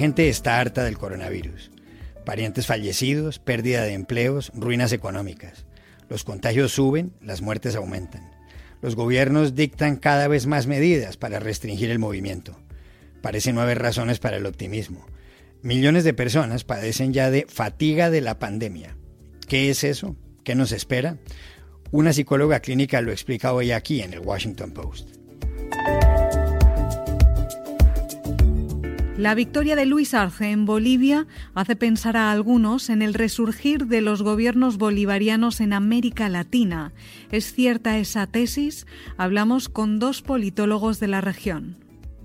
Gente está harta del coronavirus. Parientes fallecidos, pérdida de empleos, ruinas económicas. Los contagios suben, las muertes aumentan. Los gobiernos dictan cada vez más medidas para restringir el movimiento. Parece no haber razones para el optimismo. Millones de personas padecen ya de fatiga de la pandemia. ¿Qué es eso? ¿Qué nos espera? Una psicóloga clínica lo explica hoy aquí en el Washington Post. La victoria de Luis Arce en Bolivia hace pensar a algunos en el resurgir de los gobiernos bolivarianos en América Latina. ¿Es cierta esa tesis? Hablamos con dos politólogos de la región.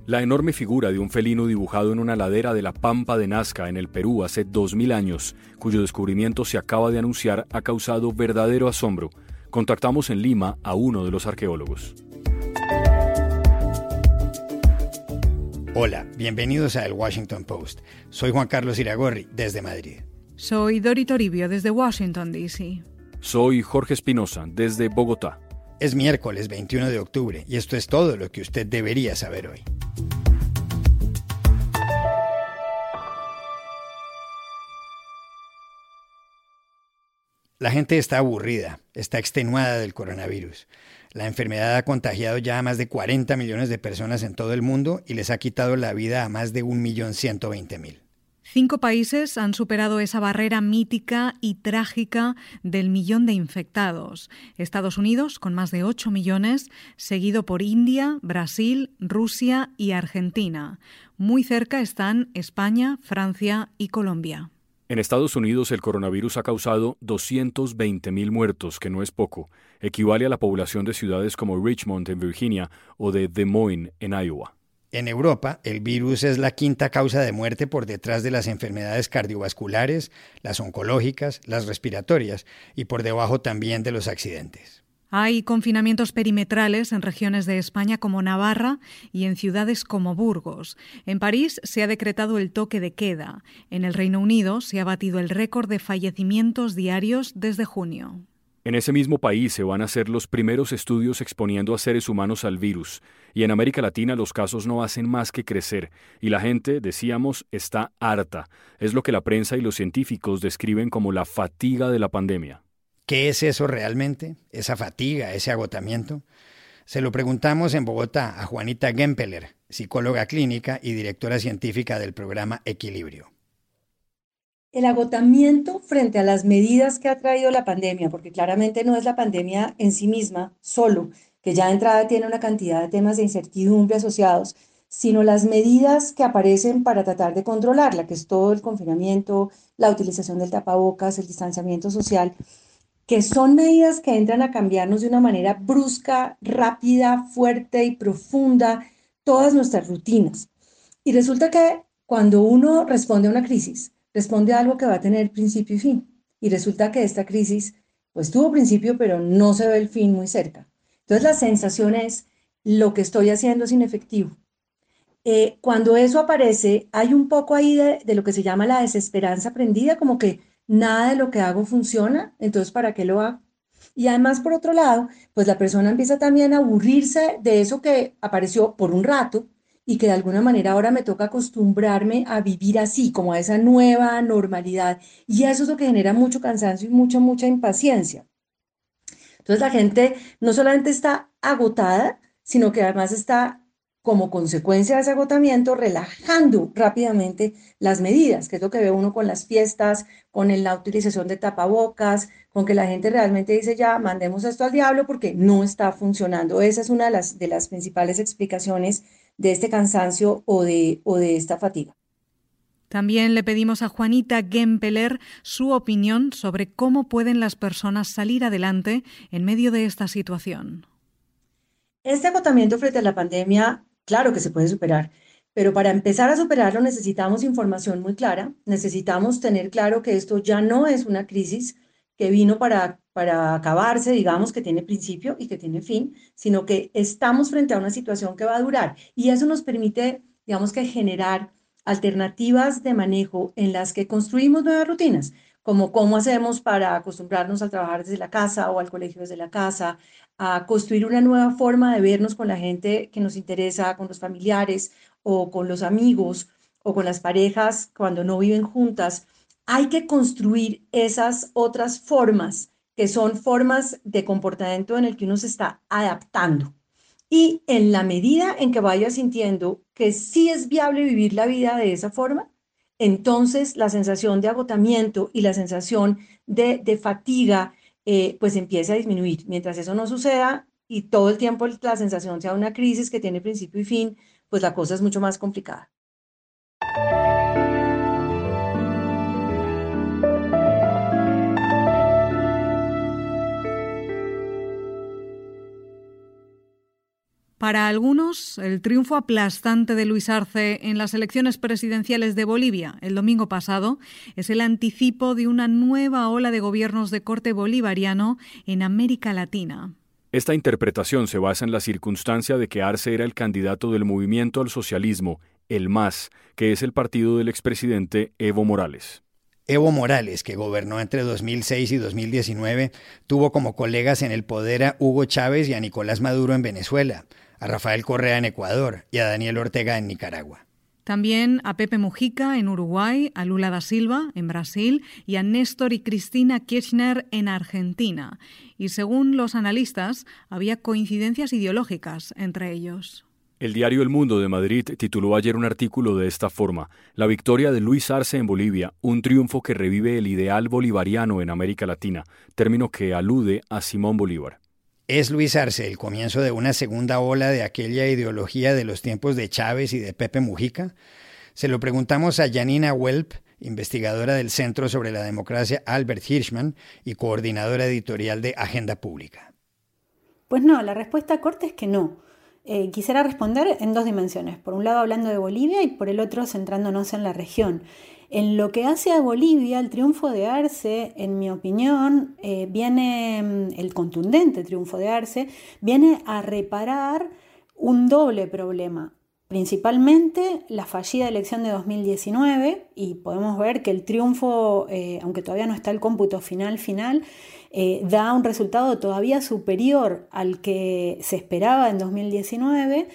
La enorme figura de un felino dibujado en una ladera de la Pampa de Nazca en el Perú hace 2000 años, cuyo descubrimiento se acaba de anunciar, ha causado verdadero asombro. Contactamos en Lima a uno de los arqueólogos. Hola, bienvenidos a El Washington Post. Soy Juan Carlos Iragorri, desde Madrid. Soy Dori Toribio, desde Washington, D.C. Soy Jorge Espinosa, desde Bogotá. Es miércoles 21 de octubre y esto es todo lo que usted debería saber hoy. La gente está aburrida, está extenuada del coronavirus. La enfermedad ha contagiado ya a más de 40 millones de personas en todo el mundo y les ha quitado la vida a más de 1.120.000. Cinco países han superado esa barrera mítica y trágica del millón de infectados. Estados Unidos, con más de 8 millones, seguido por India, Brasil, Rusia y Argentina. Muy cerca están España, Francia y Colombia. En Estados Unidos el coronavirus ha causado 220.000 muertos, que no es poco. Equivale a la población de ciudades como Richmond en Virginia o de Des Moines en Iowa. En Europa, el virus es la quinta causa de muerte por detrás de las enfermedades cardiovasculares, las oncológicas, las respiratorias y por debajo también de los accidentes. Hay confinamientos perimetrales en regiones de España como Navarra y en ciudades como Burgos. En París se ha decretado el toque de queda. En el Reino Unido se ha batido el récord de fallecimientos diarios desde junio. En ese mismo país se van a hacer los primeros estudios exponiendo a seres humanos al virus, y en América Latina los casos no hacen más que crecer, y la gente, decíamos, está harta. Es lo que la prensa y los científicos describen como la fatiga de la pandemia. ¿Qué es eso realmente? ¿Esa fatiga, ese agotamiento? Se lo preguntamos en Bogotá a Juanita Gempeler, psicóloga clínica y directora científica del programa Equilibrio. El agotamiento frente a las medidas que ha traído la pandemia, porque claramente no es la pandemia en sí misma solo, que ya de entrada tiene una cantidad de temas de incertidumbre asociados, sino las medidas que aparecen para tratar de controlarla, que es todo el confinamiento, la utilización del tapabocas, el distanciamiento social, que son medidas que entran a cambiarnos de una manera brusca, rápida, fuerte y profunda todas nuestras rutinas. Y resulta que cuando uno responde a una crisis, responde a algo que va a tener principio y fin. Y resulta que esta crisis, pues tuvo principio, pero no se ve el fin muy cerca. Entonces la sensación es, lo que estoy haciendo es inefectivo. Eh, cuando eso aparece, hay un poco ahí de, de lo que se llama la desesperanza aprendida, como que nada de lo que hago funciona, entonces ¿para qué lo hago? Y además, por otro lado, pues la persona empieza también a aburrirse de eso que apareció por un rato y que de alguna manera ahora me toca acostumbrarme a vivir así, como a esa nueva normalidad. Y eso es lo que genera mucho cansancio y mucha, mucha impaciencia. Entonces la gente no solamente está agotada, sino que además está como consecuencia de ese agotamiento, relajando rápidamente las medidas, que es lo que ve uno con las fiestas, con la utilización de tapabocas, con que la gente realmente dice ya, mandemos esto al diablo porque no está funcionando. Esa es una de las, de las principales explicaciones de este cansancio o de, o de esta fatiga. También le pedimos a Juanita Gempeler su opinión sobre cómo pueden las personas salir adelante en medio de esta situación. Este agotamiento frente a la pandemia claro que se puede superar, pero para empezar a superarlo necesitamos información muy clara, necesitamos tener claro que esto ya no es una crisis que vino para, para acabarse, digamos, que tiene principio y que tiene fin, sino que estamos frente a una situación que va a durar. Y eso nos permite, digamos que generar alternativas de manejo en las que construimos nuevas rutinas, como cómo hacemos para acostumbrarnos a trabajar desde la casa o al colegio desde la casa, a construir una nueva forma de vernos con la gente que nos interesa, con los familiares o con los amigos o con las parejas cuando no viven juntas, hay que construir esas otras formas que son formas de comportamiento en el que uno se está adaptando. Y en la medida en que vaya sintiendo que sí es viable vivir la vida de esa forma, entonces la sensación de agotamiento y la sensación de, fatiga eh, pues empieza a disminuir. Mientras eso no suceda y todo el tiempo la sensación sea una crisis que tiene principio y fin, pues la cosa es mucho más complicada. Para algunos, el triunfo aplastante de Luis Arce en las elecciones presidenciales de Bolivia el domingo pasado es el anticipo de una nueva ola de gobiernos de corte bolivariano en América Latina. Esta interpretación se basa en la circunstancia de que Arce era el candidato del movimiento al socialismo, el MAS, que es el partido del expresidente Evo Morales. Evo Morales, que gobernó entre 2006 y 2019, tuvo como colegas en el poder a Hugo Chávez y a Nicolás Maduro en Venezuela, a Rafael Correa en Ecuador y a Daniel Ortega en Nicaragua. También a Pepe Mujica en Uruguay, a Lula da Silva en Brasil y a Néstor y Cristina Kirchner en Argentina. Y según los analistas, había coincidencias ideológicas entre ellos. El diario El Mundo de Madrid tituló ayer un artículo de esta forma, La victoria de Luis Arce en Bolivia, un triunfo que revive el ideal bolivariano en América Latina, término que alude a Simón Bolívar. ¿Es Luis Arce el comienzo de una segunda ola de aquella ideología de los tiempos de Chávez y de Pepe Mujica? Se lo preguntamos a Janina Welp, investigadora del Centro sobre la Democracia Albert Hirschman y coordinadora editorial de Agenda Pública. Pues no, la respuesta corta es que no. Eh, quisiera responder en dos dimensiones. Por un lado hablando de Bolivia y por el otro centrándonos en la región. En lo que hace a Bolivia, el triunfo de Arce, en mi opinión, eh, viene, mm, el contundente triunfo de Arce, viene a reparar un doble problema. Principalmente la fallida elección de 2019 y podemos ver que el triunfo, eh, aunque todavía no está el cómputo final final, eh, da un resultado todavía superior al que se esperaba en 2019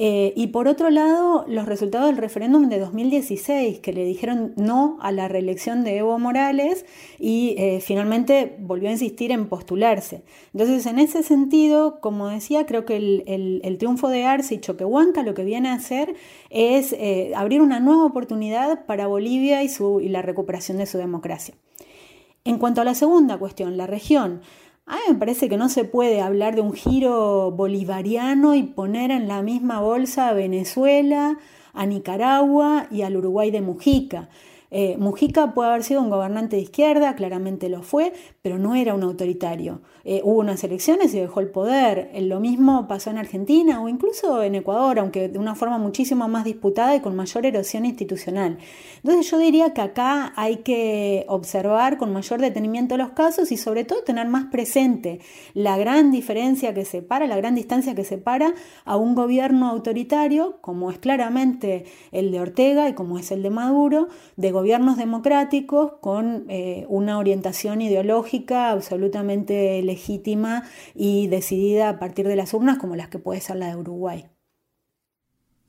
eh, y por otro lado, los resultados del referéndum de 2016, que le dijeron no a la reelección de Evo Morales y eh, finalmente volvió a insistir en postularse. Entonces, en ese sentido, como decía, creo que el, triunfo de Arce y Choquehuanca lo que viene a hacer es eh, abrir una nueva oportunidad para Bolivia y, su, y la recuperación de su democracia. En cuanto a la segunda cuestión, la región, a mí me parece que no se puede hablar de un giro bolivariano y poner en la misma bolsa a Venezuela, a Nicaragua y al Uruguay de Mujica. Eh, Mujica puede haber sido un gobernante de izquierda, claramente lo fue, pero no era un autoritario. Eh, hubo unas elecciones y dejó el poder. Eh, lo mismo pasó en Argentina o incluso en Ecuador, aunque de una forma muchísimo más disputada y con mayor erosión institucional. Entonces yo diría que acá hay que observar con mayor detenimiento los casos y sobre todo tener más presente la gran diferencia que separa, la gran distancia que separa a un gobierno autoritario, como es claramente el de Ortega y como es el de Maduro, de gobiernos democráticos con eh, una orientación ideológica absolutamente legítima y decidida a partir de las urnas como las que puede ser la de Uruguay.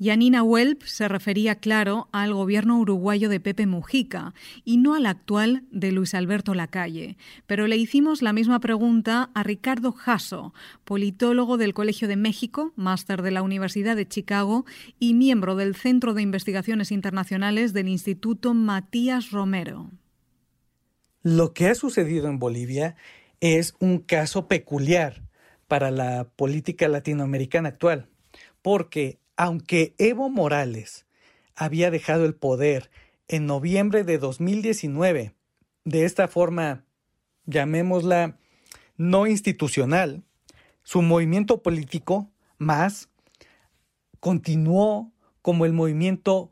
Yanina Welp se refería, claro, al gobierno uruguayo de Pepe Mujica y no al actual de Luis Alberto Lacalle. Pero le hicimos la misma pregunta a Ricardo Jasso, politólogo del Colegio de México, máster de la Universidad de Chicago y miembro del Centro de Investigaciones Internacionales del Instituto Matías Romero. Lo que ha sucedido en Bolivia es un caso peculiar para la política latinoamericana actual, porque aunque Evo Morales había dejado el poder en noviembre de 2019, de esta forma, llamémosla no institucional, su movimiento político más continuó como el movimiento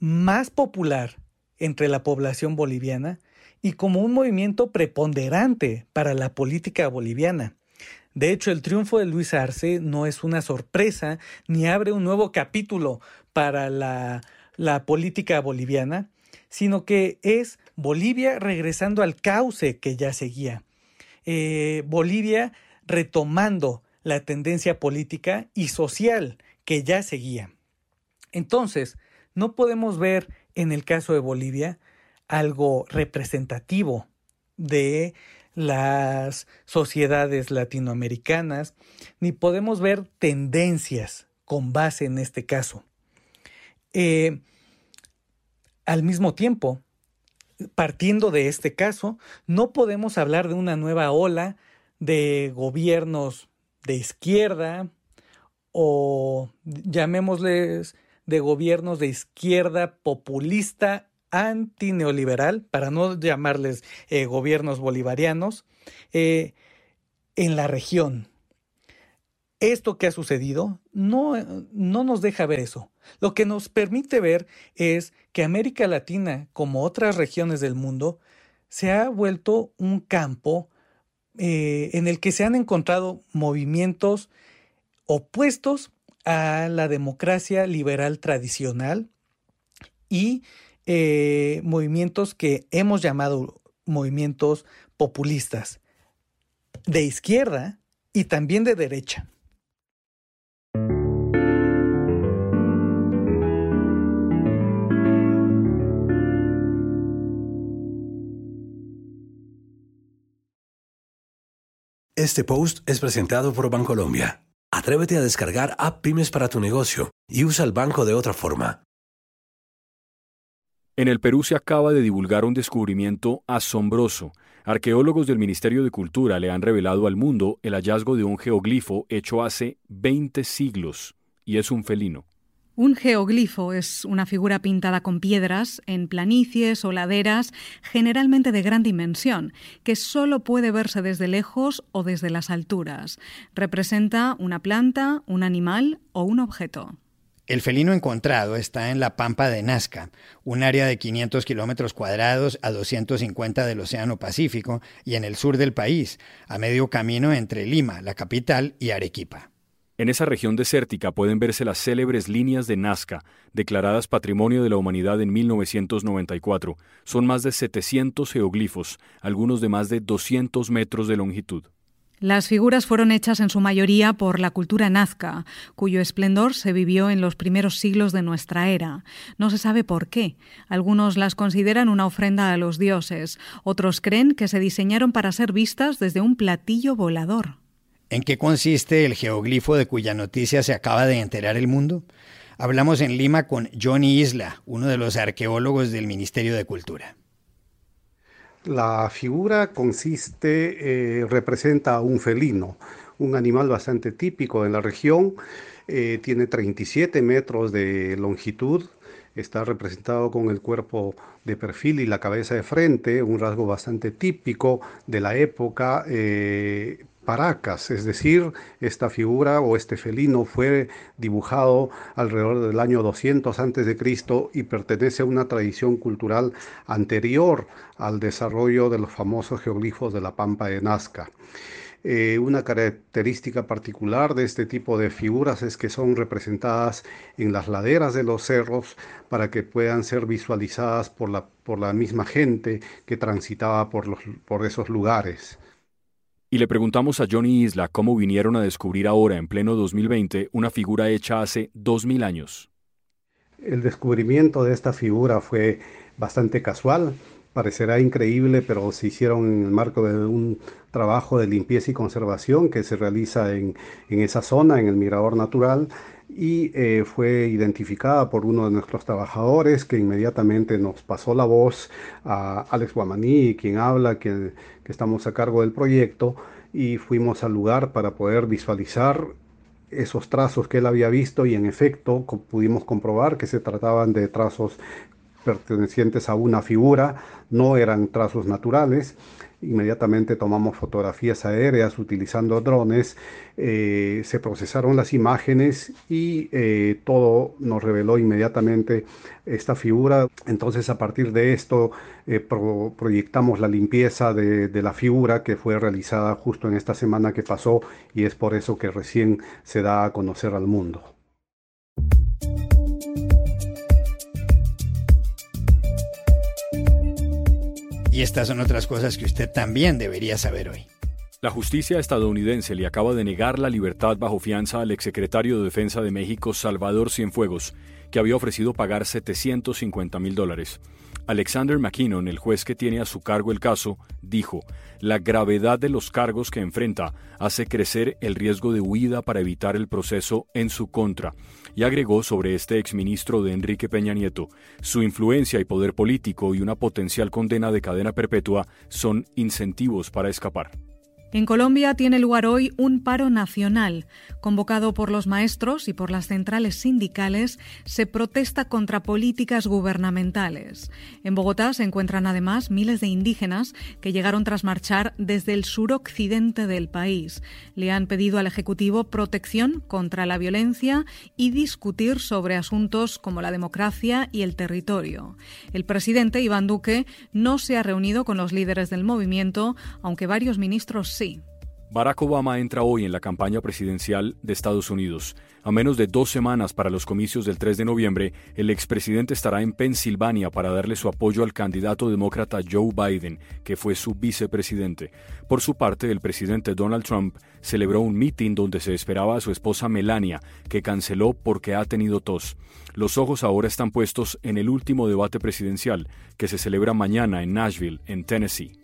más popular entre la población boliviana y como un movimiento preponderante para la política boliviana. De hecho, el triunfo de Luis Arce no es una sorpresa ni abre un nuevo capítulo para la, política boliviana, sino que es Bolivia regresando al cauce que ya seguía. Eh, Bolivia retomando la tendencia política y social que ya seguía. Entonces, no podemos ver en el caso de Bolivia algo representativo de las sociedades latinoamericanas, ni podemos ver tendencias con base en este caso. Eh, al mismo tiempo, partiendo de este caso, no podemos hablar de una nueva ola de gobiernos de izquierda o llamémosles de gobiernos de izquierda populista antineoliberal, para no llamarles eh, gobiernos bolivarianos, eh, en la región. Esto que ha sucedido no, no nos deja ver eso. Lo que nos permite ver es que América Latina, como otras regiones del mundo, se ha vuelto un campo eh, en el que se han encontrado movimientos opuestos a la democracia liberal tradicional y eh, movimientos que hemos llamado movimientos populistas de izquierda y también de derecha. Este post es presentado por Bancolombia. Atrévete a descargar App Pymes para tu negocio y usa el banco de otra forma. En el Perú se acaba de divulgar un descubrimiento asombroso. Arqueólogos del Ministerio de Cultura le han revelado al mundo el hallazgo de un geoglifo hecho hace 20 siglos, y es un felino. Un geoglifo es una figura pintada con piedras en planicies o laderas, generalmente de gran dimensión, que solo puede verse desde lejos o desde las alturas. Representa una planta, un animal o un objeto. El felino encontrado está en la Pampa de Nazca, un área de 500 kilómetros cuadrados a 250 del Océano Pacífico y en el sur del país, a medio camino entre Lima, la capital, y Arequipa. En esa región desértica pueden verse las célebres líneas de Nazca, declaradas Patrimonio de la Humanidad en 1994. Son más de 700 geoglifos, algunos de más de 200 metros de longitud. Las figuras fueron hechas en su mayoría por la cultura nazca, cuyo esplendor se vivió en los primeros siglos de nuestra era. No se sabe por qué. Algunos las consideran una ofrenda a los dioses, otros creen que se diseñaron para ser vistas desde un platillo volador. ¿En qué consiste el geoglifo de cuya noticia se acaba de enterar el mundo? Hablamos en Lima con Johnny Isla, uno de los arqueólogos del Ministerio de Cultura. La figura consiste, eh, representa a un felino, un animal bastante típico en la región, eh, tiene 37 metros de longitud, está representado con el cuerpo de perfil y la cabeza de frente, un rasgo bastante típico de la época, eh, Paracas, es decir, esta figura o este felino fue dibujado alrededor del año 200 a.C. y pertenece a una tradición cultural anterior al desarrollo de los famosos geoglifos de la Pampa de Nazca. Eh, una característica particular de este tipo de figuras es que son representadas en las laderas de los cerros para que puedan ser visualizadas por la, por la misma gente que transitaba por, los, por esos lugares. Y le preguntamos a Johnny Isla cómo vinieron a descubrir ahora, en pleno 2020, una figura hecha hace 2000 años. El descubrimiento de esta figura fue bastante casual. Parecerá increíble, pero se hicieron en el marco de un trabajo de limpieza y conservación que se realiza en, esa zona, en el Mirador Natural, y eh, fue identificada por uno de nuestros trabajadores que inmediatamente nos pasó la voz a Alex Guamaní, quien habla, que que estamos a cargo del proyecto y fuimos al lugar para poder visualizar esos trazos que él había visto y en efecto pudimos comprobar que se trataban de trazos pertenecientes a una figura, no eran trazos naturales. Inmediatamente tomamos fotografías aéreas utilizando drones, eh, se procesaron las imágenes y eh, todo nos reveló inmediatamente esta figura. Entonces a partir de esto eh, proyectamos la limpieza de, de la figura que fue realizada justo en esta semana que pasó y es por eso que recién se da a conocer al mundo. Y estas son otras cosas que usted también debería saber hoy. La justicia estadounidense le acaba de negar la libertad bajo fianza al exsecretario de Defensa de México, Salvador Cienfuegos, que había ofrecido pagar 750 mil dólares. Alexander McKinnon, el juez que tiene a su cargo el caso, dijo, la gravedad de los cargos que enfrenta hace crecer el riesgo de huida para evitar el proceso en su contra, y agregó sobre este exministro de Enrique Peña Nieto, su influencia y poder político y una potencial condena de cadena perpetua son incentivos para escapar. En Colombia tiene lugar hoy un paro nacional. Convocado por los maestros y por las centrales sindicales, se protesta contra políticas gubernamentales. En Bogotá se encuentran además miles de indígenas que llegaron tras marchar desde el suroccidente del país. Le han pedido al Ejecutivo protección contra la violencia y discutir sobre asuntos como la democracia y el territorio. El presidente Iván Duque no se ha reunido con los líderes del movimiento, aunque varios ministros Barack Obama entra hoy en la campaña presidencial de Estados Unidos. A menos de dos semanas para los comicios del 3 de noviembre, el expresidente estará en Pensilvania para darle su apoyo al candidato demócrata Joe Biden, que fue su vicepresidente. Por su parte, el presidente Donald Trump celebró un mitin donde se esperaba a su esposa Melania, que canceló porque ha tenido tos. Los ojos ahora están puestos en el último debate presidencial, que se celebra mañana en Nashville, en Tennessee.